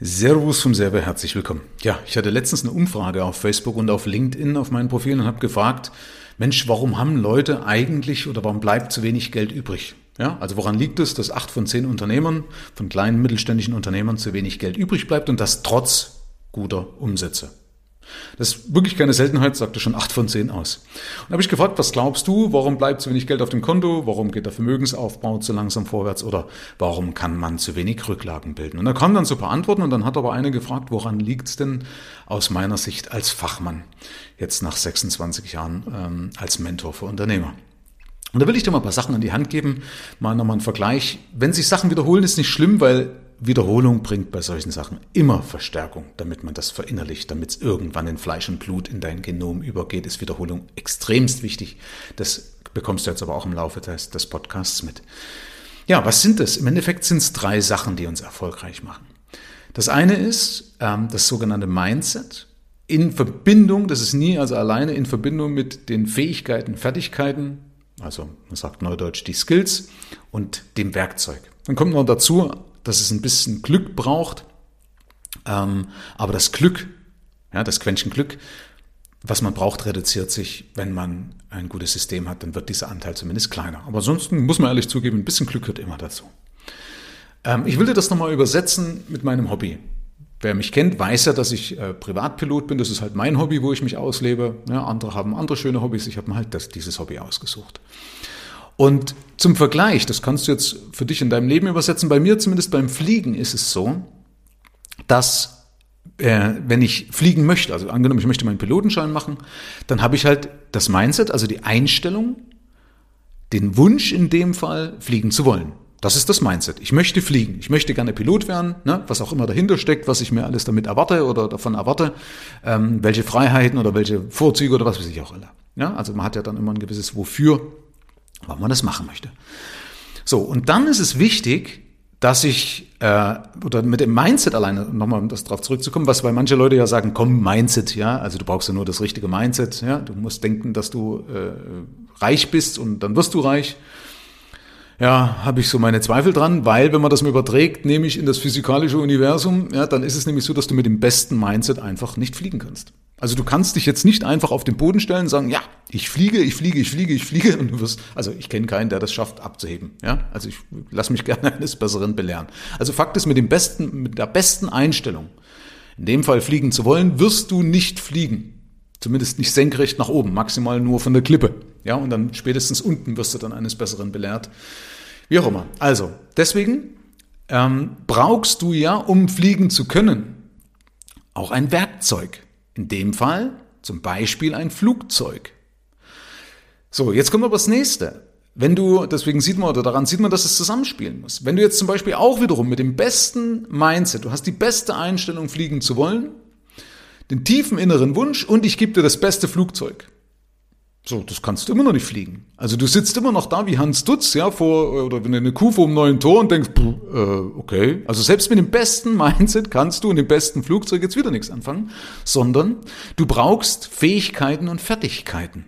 Servus vom Server, herzlich willkommen. Ja, ich hatte letztens eine Umfrage auf Facebook und auf LinkedIn auf meinen Profilen und habe gefragt, Mensch, warum haben Leute eigentlich oder warum bleibt zu wenig Geld übrig? Ja, also woran liegt es, dass acht von zehn Unternehmern, von kleinen mittelständischen Unternehmern zu wenig Geld übrig bleibt und das trotz guter Umsätze? Das ist wirklich keine Seltenheit, sagte schon acht von zehn aus. Und habe ich gefragt, was glaubst du, warum bleibt zu wenig Geld auf dem Konto, warum geht der Vermögensaufbau zu langsam vorwärts oder warum kann man zu wenig Rücklagen bilden? Und da kamen dann so ein paar Antworten und dann hat aber eine gefragt, woran liegt es denn aus meiner Sicht als Fachmann, jetzt nach 26 Jahren ähm, als Mentor für Unternehmer? Und da will ich dir mal ein paar Sachen an die Hand geben, mal nochmal einen Vergleich. Wenn sich Sachen wiederholen, ist nicht schlimm, weil Wiederholung bringt bei solchen Sachen immer Verstärkung, damit man das verinnerlicht, damit es irgendwann in Fleisch und Blut in dein Genom übergeht, ist Wiederholung extremst wichtig. Das bekommst du jetzt aber auch im Laufe des, des Podcasts mit. Ja, was sind das? Im Endeffekt sind es drei Sachen, die uns erfolgreich machen. Das eine ist ähm, das sogenannte Mindset in Verbindung, das ist nie also alleine in Verbindung mit den Fähigkeiten, Fertigkeiten, also man sagt neudeutsch die Skills und dem Werkzeug. Dann kommt noch dazu dass es ein bisschen Glück braucht. Ähm, aber das Glück, ja, das Quäntchen Glück, was man braucht, reduziert sich, wenn man ein gutes System hat, dann wird dieser Anteil zumindest kleiner. Aber ansonsten muss man ehrlich zugeben, ein bisschen Glück gehört immer dazu. Ähm, ich will dir das nochmal übersetzen mit meinem Hobby. Wer mich kennt, weiß ja, dass ich äh, Privatpilot bin. Das ist halt mein Hobby, wo ich mich auslebe. Ja, andere haben andere schöne Hobbys. Ich habe mir halt das, dieses Hobby ausgesucht. Und zum Vergleich, das kannst du jetzt für dich in deinem Leben übersetzen, bei mir zumindest beim Fliegen ist es so, dass äh, wenn ich fliegen möchte, also angenommen, ich möchte meinen Pilotenschein machen, dann habe ich halt das Mindset, also die Einstellung, den Wunsch in dem Fall, fliegen zu wollen. Das ist das Mindset. Ich möchte fliegen. Ich möchte gerne Pilot werden, ne? was auch immer dahinter steckt, was ich mir alles damit erwarte oder davon erwarte, ähm, welche Freiheiten oder welche Vorzüge oder was weiß ich auch alle. Ja? Also man hat ja dann immer ein gewisses Wofür warum man das machen möchte. So, und dann ist es wichtig, dass ich, äh, oder mit dem Mindset alleine, nochmal um das darauf zurückzukommen, was, weil manche Leute ja sagen, komm, Mindset, ja, also du brauchst ja nur das richtige Mindset, ja, du musst denken, dass du äh, reich bist und dann wirst du reich. Ja, habe ich so meine Zweifel dran, weil wenn man das mal überträgt, nämlich in das physikalische Universum, ja, dann ist es nämlich so, dass du mit dem besten Mindset einfach nicht fliegen kannst. Also du kannst dich jetzt nicht einfach auf den Boden stellen und sagen, ja, ich fliege, ich fliege, ich fliege, ich fliege und du wirst, also ich kenne keinen, der das schafft abzuheben. Ja, also ich lasse mich gerne eines Besseren belehren. Also Fakt ist, mit dem besten, mit der besten Einstellung, in dem Fall fliegen zu wollen, wirst du nicht fliegen. Zumindest nicht senkrecht nach oben, maximal nur von der Klippe. Ja, und dann spätestens unten wirst du dann eines Besseren belehrt. Wie auch immer. Also, deswegen ähm, brauchst du ja, um fliegen zu können, auch ein Werkzeug. In dem Fall zum Beispiel ein Flugzeug. So, jetzt kommt aber das nächste. Wenn du, deswegen sieht man oder daran sieht man, dass es zusammenspielen muss. Wenn du jetzt zum Beispiel auch wiederum mit dem besten Mindset, du hast die beste Einstellung, fliegen zu wollen, den tiefen inneren Wunsch und ich gebe dir das beste Flugzeug. So, das kannst du immer noch nicht fliegen. Also du sitzt immer noch da wie Hans Dutz, ja, vor, oder wenn eine Kuh vor einem neuen Tor und denkst, äh, okay. Also selbst mit dem besten Mindset kannst du in dem besten Flugzeug jetzt wieder nichts anfangen, sondern du brauchst Fähigkeiten und Fertigkeiten,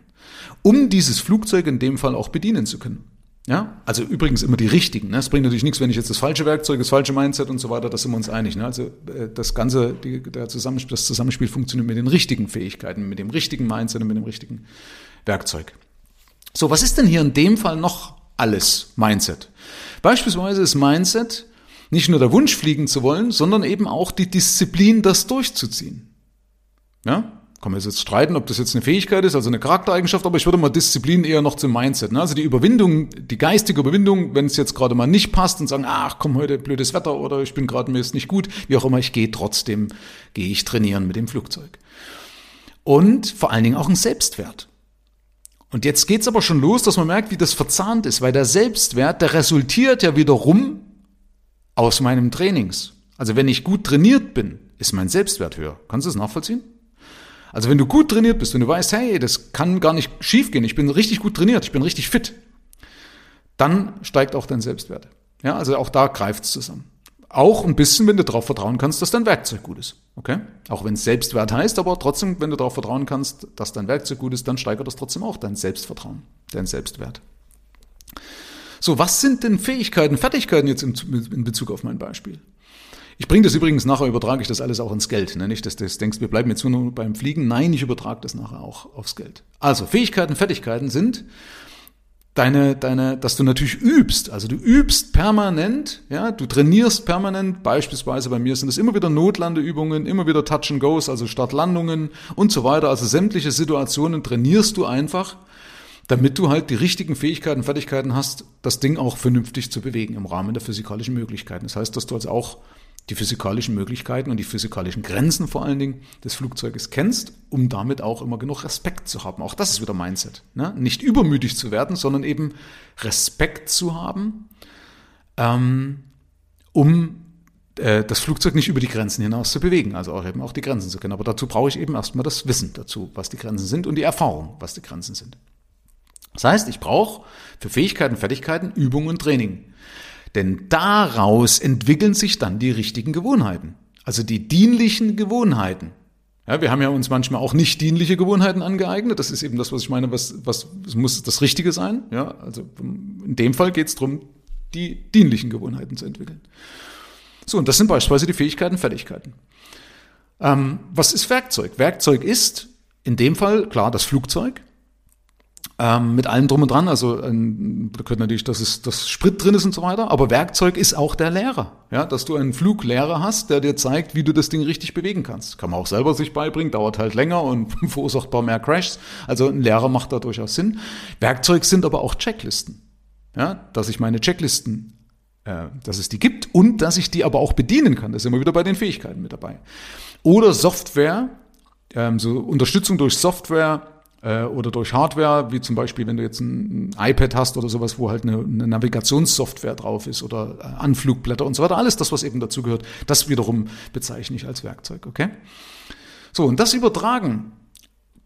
um dieses Flugzeug in dem Fall auch bedienen zu können. Ja, also übrigens immer die richtigen. Ne? Es bringt natürlich nichts, wenn ich jetzt das falsche Werkzeug, das falsche Mindset und so weiter, da sind wir uns einig. Ne? Also äh, das ganze, die, der Zusammenspiel, das Zusammenspiel funktioniert mit den richtigen Fähigkeiten, mit dem richtigen Mindset und mit dem richtigen Werkzeug. So, was ist denn hier in dem Fall noch alles Mindset? Beispielsweise ist Mindset nicht nur der Wunsch fliegen zu wollen, sondern eben auch die Disziplin, das durchzuziehen. Ja? Kann man jetzt streiten, ob das jetzt eine Fähigkeit ist, also eine Charaktereigenschaft, aber ich würde mal Disziplin eher noch zum Mindset. Ne? Also die Überwindung, die geistige Überwindung, wenn es jetzt gerade mal nicht passt und sagen, ach komm, heute blödes Wetter oder ich bin gerade mir ist nicht gut, wie auch immer, ich gehe trotzdem, gehe ich trainieren mit dem Flugzeug. Und vor allen Dingen auch ein Selbstwert. Und jetzt geht's aber schon los, dass man merkt, wie das verzahnt ist, weil der Selbstwert, der resultiert ja wiederum aus meinem Trainings. Also wenn ich gut trainiert bin, ist mein Selbstwert höher. Kannst du das nachvollziehen? Also wenn du gut trainiert bist und du weißt, hey, das kann gar nicht schiefgehen, ich bin richtig gut trainiert, ich bin richtig fit, dann steigt auch dein Selbstwert. Ja, also auch da greift's zusammen. Auch ein bisschen, wenn du darauf vertrauen kannst, dass dein Werkzeug gut ist. Okay? Auch wenn es Selbstwert heißt, aber trotzdem, wenn du darauf vertrauen kannst, dass dein Werkzeug gut ist, dann steigert das trotzdem auch dein Selbstvertrauen, dein Selbstwert. So, was sind denn Fähigkeiten, Fertigkeiten jetzt in, Bezug auf mein Beispiel? Ich bringe das übrigens nachher, übertrage ich das alles auch ins Geld. Ne? Nicht, dass du denkst, wir bleiben jetzt nur beim Fliegen. Nein, ich übertrage das nachher auch aufs Geld. Also, Fähigkeiten, Fertigkeiten sind deine, deine, dass du natürlich übst. Also du übst permanent, ja, du trainierst permanent. Beispielsweise bei mir sind es immer wieder Notlandeübungen, immer wieder Touch and Goes, also Startlandungen und so weiter. Also sämtliche Situationen trainierst du einfach, damit du halt die richtigen Fähigkeiten, Fertigkeiten hast, das Ding auch vernünftig zu bewegen im Rahmen der physikalischen Möglichkeiten. Das heißt, dass du also auch die physikalischen Möglichkeiten und die physikalischen Grenzen vor allen Dingen des Flugzeuges kennst, um damit auch immer genug Respekt zu haben. Auch das ist wieder Mindset. Ne? Nicht übermütig zu werden, sondern eben Respekt zu haben, ähm, um äh, das Flugzeug nicht über die Grenzen hinaus zu bewegen, also auch eben auch die Grenzen zu kennen. Aber dazu brauche ich eben erstmal das Wissen dazu, was die Grenzen sind und die Erfahrung, was die Grenzen sind. Das heißt, ich brauche für Fähigkeiten, Fertigkeiten Übung und Training. Denn daraus entwickeln sich dann die richtigen Gewohnheiten. Also die dienlichen Gewohnheiten. Ja, wir haben ja uns manchmal auch nicht dienliche Gewohnheiten angeeignet. Das ist eben das, was ich meine, was, was muss das Richtige sein. Ja, also in dem Fall geht es darum, die dienlichen Gewohnheiten zu entwickeln. So, und das sind beispielsweise die Fähigkeiten, Fertigkeiten. Ähm, was ist Werkzeug? Werkzeug ist in dem Fall klar das Flugzeug. Ähm, mit allem drum und dran. Also ähm, da gehört natürlich, dass es das Sprit drin ist und so weiter. Aber Werkzeug ist auch der Lehrer. Ja, dass du einen Fluglehrer hast, der dir zeigt, wie du das Ding richtig bewegen kannst. Kann man auch selber sich beibringen, dauert halt länger und verursacht paar mehr Crashs. Also ein Lehrer macht da durchaus Sinn. Werkzeug sind aber auch Checklisten. Ja, dass ich meine Checklisten äh, dass es die gibt und dass ich die aber auch bedienen kann. Das ist immer wieder bei den Fähigkeiten mit dabei. Oder Software, ähm, so Unterstützung durch Software, äh, oder durch Hardware, wie zum Beispiel, wenn du jetzt ein, iPad hast oder sowas, wo halt eine, eine Navigationssoftware drauf ist oder äh, Anflugblätter und so weiter, alles das, was eben dazu gehört, das wiederum bezeichne ich als Werkzeug, okay? So, und das übertragen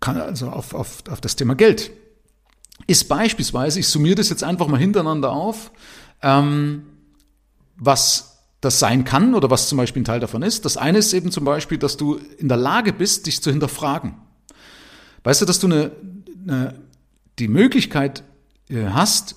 kann also auf, auf, auf das Thema Geld ist beispielsweise, ich summiere das jetzt einfach mal hintereinander auf, ähm, was das sein kann oder was zum Beispiel ein Teil davon ist. Das eine ist eben zum Beispiel, dass du in der Lage bist, dich zu hinterfragen. Weißt du, dass du eine, eine, die Möglichkeit äh, hast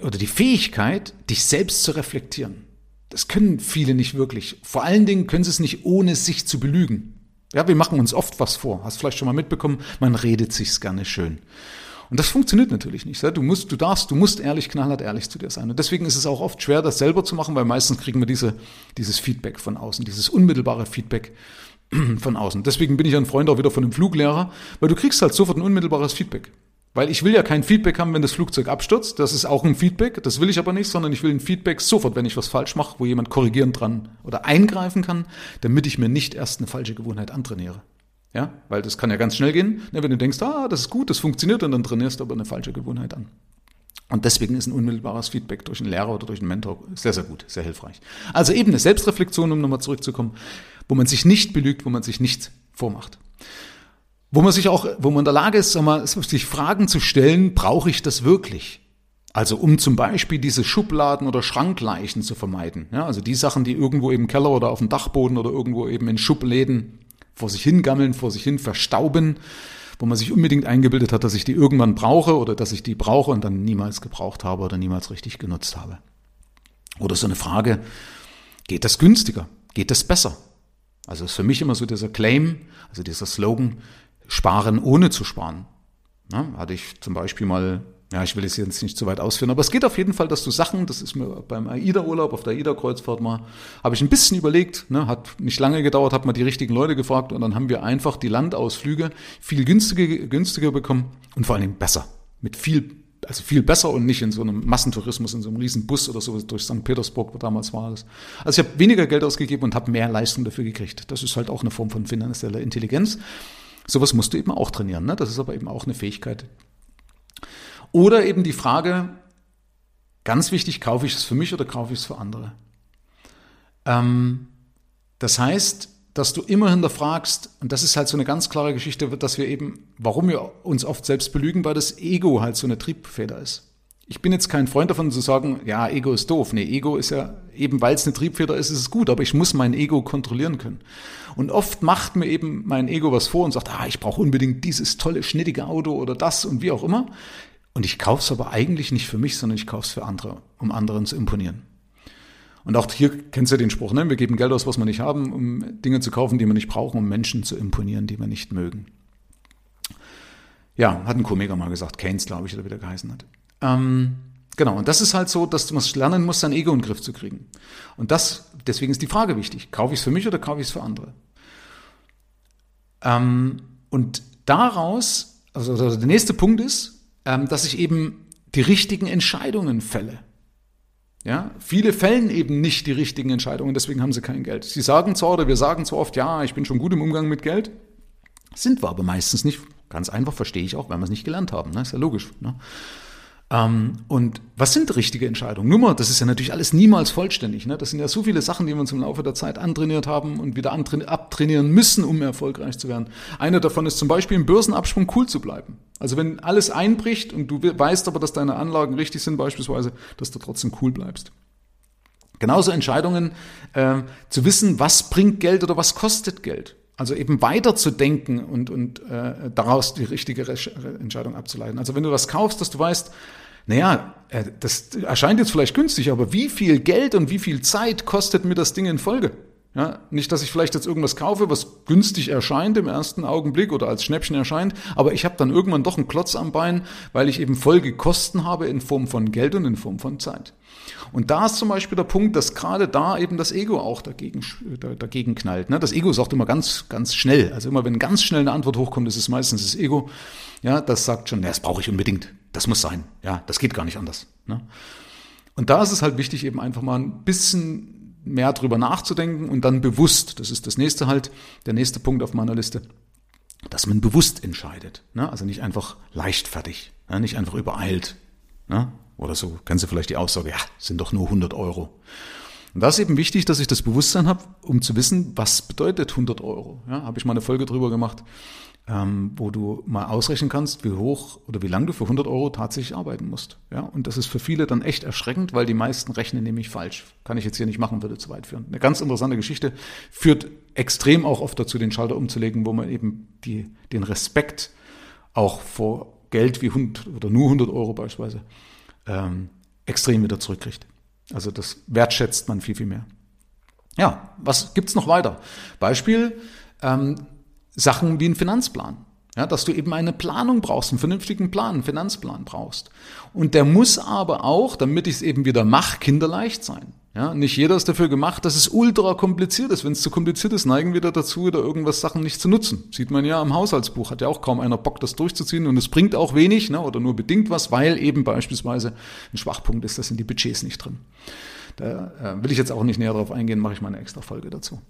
oder die Fähigkeit, dich selbst zu reflektieren. Das können viele nicht wirklich. Vor allen Dingen können sie es nicht, ohne sich zu belügen. Ja, wir machen uns oft was vor. Hast vielleicht schon mal mitbekommen, man redet sich's gerne schön. Und das funktioniert natürlich nicht. Du musst, du darfst, du musst ehrlich, knallhart ehrlich zu dir sein. Und deswegen ist es auch oft schwer, das selber zu machen, weil meistens kriegen wir diese, dieses Feedback von außen, dieses unmittelbare Feedback von außen. Deswegen bin ich ein Freund auch wieder von einem Fluglehrer, weil du kriegst halt sofort ein unmittelbares Feedback. Weil ich will ja kein Feedback haben, wenn das Flugzeug abstürzt. Das ist auch ein Feedback. Das will ich aber nicht, sondern ich will ein Feedback sofort, wenn ich was falsch mache, wo jemand korrigieren dran oder eingreifen kann, damit ich mir nicht erst eine falsche Gewohnheit antrainiere. Ja, weil das kann ja ganz schnell gehen, ne, wenn du denkst, ah, das ist gut, das funktioniert, und dann trainierst du aber eine falsche Gewohnheit an. Und deswegen ist ein unmittelbares Feedback durch einen Lehrer oder durch einen Mentor sehr, sehr gut, sehr hilfreich. Also eben eine Selbstreflexion, um nochmal zurückzukommen, wo man sich nicht belügt, wo man sich nicht vormacht. Wo man sich auch, wo man in der Lage ist, mal, sich Fragen zu stellen, brauche ich das wirklich? Also um zum Beispiel diese Schubladen oder Schrankleichen zu vermeiden. Ja, also die Sachen, die irgendwo im Keller oder auf dem Dachboden oder irgendwo eben in Schubläden vor sich hingammeln, vor sich hin verstauben, wo man sich unbedingt eingebildet hat, dass ich die irgendwann brauche oder dass ich die brauche und dann niemals gebraucht habe oder niemals richtig genutzt habe. Oder so eine Frage, geht das günstiger? Geht das besser? Also ist für mich immer so dieser Claim, also dieser Slogan, sparen ohne zu sparen. Ja, hatte ich zum Beispiel mal, ja, ich will es jetzt nicht zu weit ausführen, aber es geht auf jeden Fall, dass du Sachen, das ist mir beim AIDA-Urlaub, auf der AIDA-Kreuzfahrt mal, habe ich ein bisschen überlegt, ne, hat nicht lange gedauert, hat mal die richtigen Leute gefragt und dann haben wir einfach die Landausflüge viel günstiger, günstiger bekommen und vor allen Dingen besser. Mit viel also viel besser und nicht in so einem Massentourismus, in so einem riesen Bus oder so durch St. Petersburg, wo damals war das. Also ich habe weniger Geld ausgegeben und habe mehr Leistung dafür gekriegt. Das ist halt auch eine Form von finanzieller Intelligenz. Sowas musst du eben auch trainieren. Ne? Das ist aber eben auch eine Fähigkeit. Oder eben die Frage, ganz wichtig, kaufe ich es für mich oder kaufe ich es für andere? Ähm, das heißt, dass du immer hinterfragst, und das ist halt so eine ganz klare Geschichte, dass wir eben, warum wir uns oft selbst belügen, weil das Ego halt so eine Triebfeder ist. Ich bin jetzt kein Freund davon zu sagen, ja, Ego ist doof. Nee, Ego ist ja, eben weil es eine Triebfeder ist, ist es gut, aber ich muss mein Ego kontrollieren können. Und oft macht mir eben mein Ego was vor und sagt, ah, ich brauche unbedingt dieses tolle, schnittige Auto oder das und wie auch immer. Und ich kaufe es aber eigentlich nicht für mich, sondern ich kaufe es für andere, um anderen zu imponieren. Und auch hier kennst du den Spruch, ne? wir geben Geld aus, was wir nicht haben, um Dinge zu kaufen, die wir nicht brauchen, um Menschen zu imponieren, die wir nicht mögen. Ja, hat ein Komiker mal gesagt, Keynes, glaube ich, oder wie der geheißen hat. Ähm, genau, und das ist halt so, dass man lernen muss, sein Ego in den Griff zu kriegen. Und das, deswegen ist die Frage wichtig, kaufe ich es für mich oder kaufe ich es für andere? Ähm, und daraus, also, also der nächste Punkt ist, dass ich eben die richtigen Entscheidungen fälle. Ja, viele fällen eben nicht die richtigen Entscheidungen, deswegen haben sie kein Geld. Sie sagen zwar oder wir sagen zwar oft, ja, ich bin schon gut im Umgang mit Geld, sind wir aber meistens nicht. Ganz einfach verstehe ich auch, weil wir es nicht gelernt haben. Ne? Ist ja logisch. Ne? Ähm, und was sind richtige Entscheidungen? Nummer, das ist ja natürlich alles niemals vollständig. Ne? Das sind ja so viele Sachen, die wir uns im Laufe der Zeit antrainiert haben und wieder abtrainieren müssen, um erfolgreich zu werden. Eine davon ist zum Beispiel im Börsenabschwung cool zu bleiben. Also wenn alles einbricht und du weißt aber, dass deine Anlagen richtig sind beispielsweise, dass du trotzdem cool bleibst. Genauso Entscheidungen, äh, zu wissen, was bringt Geld oder was kostet Geld. Also eben weiterzudenken und, und äh, daraus die richtige Entscheidung abzuleiten. Also wenn du was kaufst, dass du weißt, naja, äh, das erscheint jetzt vielleicht günstig, aber wie viel Geld und wie viel Zeit kostet mir das Ding in Folge? Ja, nicht, dass ich vielleicht jetzt irgendwas kaufe, was günstig erscheint im ersten Augenblick oder als Schnäppchen erscheint, aber ich habe dann irgendwann doch einen Klotz am Bein, weil ich eben Folgekosten habe in Form von Geld und in Form von Zeit. Und da ist zum Beispiel der Punkt, dass gerade da eben das Ego auch dagegen, dagegen knallt. Ne? Das Ego sagt immer ganz, ganz schnell. Also immer wenn ganz schnell eine Antwort hochkommt, ist es meistens das Ego. Ja, das sagt schon, ja, das brauche ich unbedingt. Das muss sein. Ja, das geht gar nicht anders. Ne? Und da ist es halt wichtig, eben einfach mal ein bisschen mehr drüber nachzudenken und dann bewusst, das ist das nächste halt, der nächste Punkt auf meiner Liste, dass man bewusst entscheidet. Ne? Also nicht einfach leichtfertig, ne? nicht einfach übereilt. Ne? Oder so, kennst du vielleicht die Aussage, ja, sind doch nur 100 Euro. Und da ist eben wichtig, dass ich das Bewusstsein habe, um zu wissen, was bedeutet 100 Euro. Ja, habe ich mal eine Folge drüber gemacht ähm, wo du mal ausrechnen kannst, wie hoch oder wie lang du für 100 Euro tatsächlich arbeiten musst. Ja, und das ist für viele dann echt erschreckend, weil die meisten rechnen nämlich falsch. Kann ich jetzt hier nicht machen, würde zu weit führen. Eine ganz interessante Geschichte führt extrem auch oft dazu, den Schalter umzulegen, wo man eben die, den Respekt auch vor Geld wie 100 oder nur 100 Euro beispielsweise ähm, extrem wieder zurückkriegt. Also das wertschätzt man viel, viel mehr. Ja, was gibt's noch weiter? Beispiel, ähm, Sachen wie ein Finanzplan. Ja, dass du eben eine Planung brauchst, einen vernünftigen Plan, einen Finanzplan brauchst. Und der muss aber auch, damit ich es eben wieder mache, kinderleicht sein. Ja, nicht jeder ist dafür gemacht, dass es ultra kompliziert ist. Wenn es zu kompliziert ist, neigen wir dazu, wieder irgendwas Sachen nicht zu nutzen. Sieht man ja am Haushaltsbuch, hat ja auch kaum einer Bock, das durchzuziehen und es bringt auch wenig ne, oder nur bedingt was, weil eben beispielsweise ein Schwachpunkt ist, das sind die Budgets nicht drin. Da äh, will ich jetzt auch nicht näher darauf eingehen, mache ich mal eine extra Folge dazu.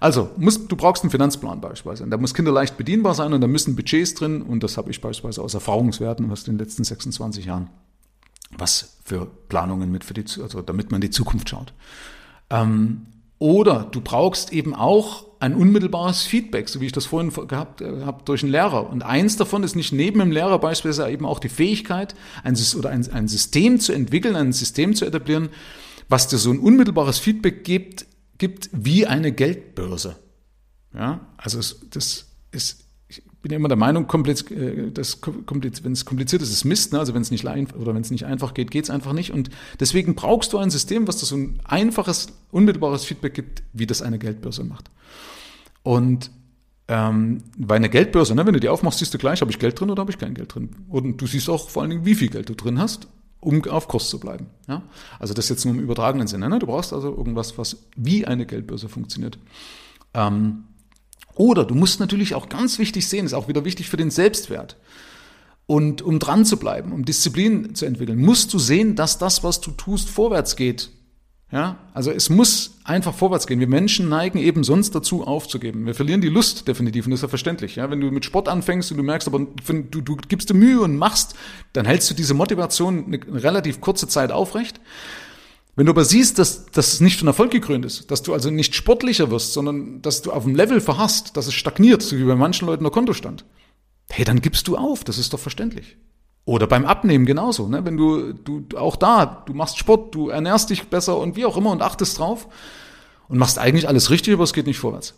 Also, musst, du brauchst einen Finanzplan beispielsweise. Und da muss kinderleicht bedienbar sein und da müssen Budgets drin und das habe ich beispielsweise aus Erfahrungswerten aus den letzten 26 Jahren. Was für Planungen mit für die, also damit man die Zukunft schaut. Ähm, oder du brauchst eben auch ein unmittelbares Feedback, so wie ich das vorhin gehabt äh, habe, durch einen Lehrer. Und eins davon ist nicht neben dem Lehrer beispielsweise eben auch die Fähigkeit, ein, oder ein, ein System zu entwickeln, ein System zu etablieren, was dir so ein unmittelbares Feedback gibt, gibt wie eine Geldbörse. Ja, also es, das ist, ich bin ja immer der Meinung, äh, wenn es kompliziert ist, ist Mist. Ne? Also wenn es nicht oder wenn es nicht einfach geht, geht es einfach nicht. Und deswegen brauchst du ein System, was dir so ein einfaches, unmittelbares Feedback gibt, wie das eine Geldbörse macht. Und ähm, bei einer Geldbörse, ne, wenn du die aufmachst, siehst du gleich, habe ich Geld drin oder habe ich kein Geld drin. Und du siehst auch vor allen Dingen, wie viel Geld du drin hast um auf Kurs zu bleiben. Ja? Also das jetzt nur im übertragenen Sinne. Ne? Du brauchst also irgendwas, was wie eine Geldbörse funktioniert. Ähm, oder du musst natürlich auch ganz wichtig sehen, ist auch wieder wichtig für den Selbstwert. Und um dran zu bleiben, um Disziplin zu entwickeln, musst du sehen, dass das, was du tust, vorwärts geht. Ja, also es muss einfach vorwärts gehen. Wir Menschen neigen eben sonst dazu aufzugeben. Wir verlieren die Lust definitiv und das ist ja verständlich. Ja, wenn du mit Sport anfängst und du merkst, aber du, du gibst dir Mühe und machst, dann hältst du diese Motivation eine, relativ kurze Zeit aufrecht. Wenn du aber siehst, dass, es nicht von Erfolg gekrönt ist, dass du also nicht sportlicher wirst, sondern dass du auf dem Level verhasst, dass es stagniert, so wie bei manchen Leuten der Kontostand, hey, dann gibst du auf. Das ist doch verständlich. Oder beim Abnehmen genauso. Ne? Wenn du, du auch da, du machst Sport, du ernährst dich besser und wie auch immer und achtest drauf und machst eigentlich alles richtig, aber es geht nicht vorwärts.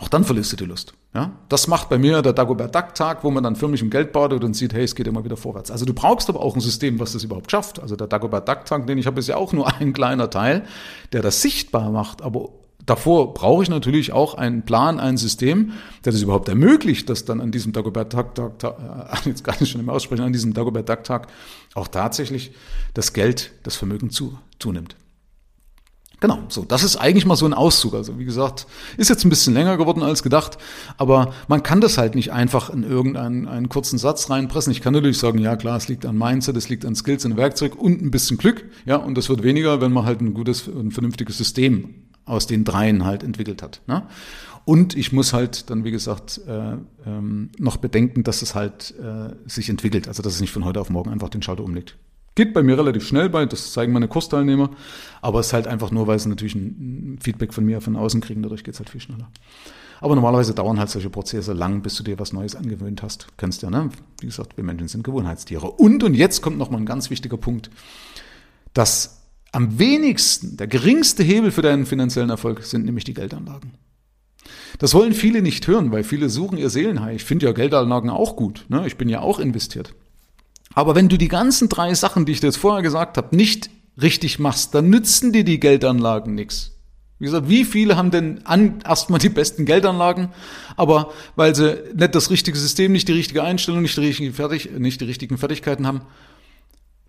auch dann verlierst du die Lust. Ja, das macht bei mir der Dagobert Duck Tag, wo man dann förmlich im Geld badet und sieht, hey, es geht immer wieder vorwärts. Also du brauchst aber auch ein System, was das überhaupt schafft. Also der Dagobert Duck Tag, den ich habe, ist ja auch nur ein kleiner Teil, der das sichtbar macht. Aber davor brauche ich natürlich auch einen Plan, ein System, der das überhaupt ermöglicht, dass dann an diesem Dagobert Duck Tag, äh, jetzt gar nicht schon im Aussprechen, an diesem Dagobert Duck Tag auch tatsächlich das Geld, das Vermögen zu, zunimmt. Genau, so, das ist eigentlich mal so ein Auszug. Also wie gesagt, ist jetzt ein bisschen länger geworden als gedacht, aber man kann das halt nicht einfach in irgendeinen einen kurzen Satz reinpressen. Ich kann natürlich sagen, ja klar, es liegt an Mindset, es liegt an Skills, an Werkzeug und ein bisschen Glück, ja, und das wird weniger, wenn man halt ein gutes, ein vernünftiges System aus den dreien halt entwickelt hat. Ne? Und ich muss halt dann, wie gesagt, äh, ähm, noch bedenken, dass es halt äh, sich entwickelt, also dass es nicht von heute auf morgen einfach den Schalter umlegt. Geht bei mir relativ schnell bei, das zeigen meine Kursteilnehmer, aber es ist halt einfach nur, weil sie natürlich ein Feedback von mir von außen kriegen, dadurch geht es halt viel schneller. Aber normalerweise dauern halt solche Prozesse lang, bis du dir was Neues angewöhnt hast. Kennst ja, ne? Wie gesagt, wir Menschen sind Gewohnheitstiere. Und, und jetzt kommt nochmal ein ganz wichtiger Punkt, dass am wenigsten, der geringste Hebel für deinen finanziellen Erfolg sind nämlich die Geldanlagen. Das wollen viele nicht hören, weil viele suchen ihr Seelenheil. Ich finde ja Geldanlagen auch gut. Ne? Ich bin ja auch investiert. Aber wenn du die ganzen drei Sachen, die ich dir jetzt vorher gesagt habe, nicht richtig machst, dann nützen dir die Geldanlagen nichts. Wie gesagt, wie viele haben denn an, erstmal die besten Geldanlagen, aber weil sie nicht das richtige System, nicht die richtige Einstellung, nicht die, richtige Fertig, nicht die richtigen Fertigkeiten haben,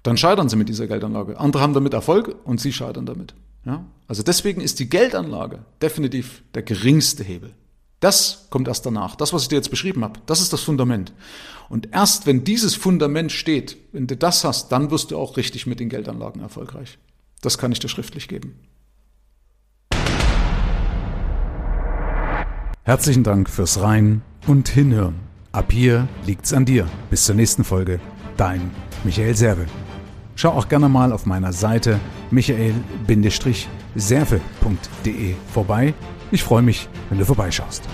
dann scheitern sie mit dieser Geldanlage. Andere haben damit Erfolg und sie scheitern damit. Ja? Also deswegen ist die Geldanlage definitiv der geringste Hebel. Das kommt erst danach. Das, was ich dir jetzt beschrieben habe, das ist das Fundament. Und erst wenn dieses Fundament steht, wenn du das hast, dann wirst du auch richtig mit den Geldanlagen erfolgreich. Das kann ich dir schriftlich geben. Herzlichen Dank fürs Rein und Hinhören. Ab hier liegt's an dir. Bis zur nächsten Folge. Dein Michael Serve. Schau auch gerne mal auf meiner Seite michael-serve.de vorbei. Ich freue mich, wenn du vorbeischaust.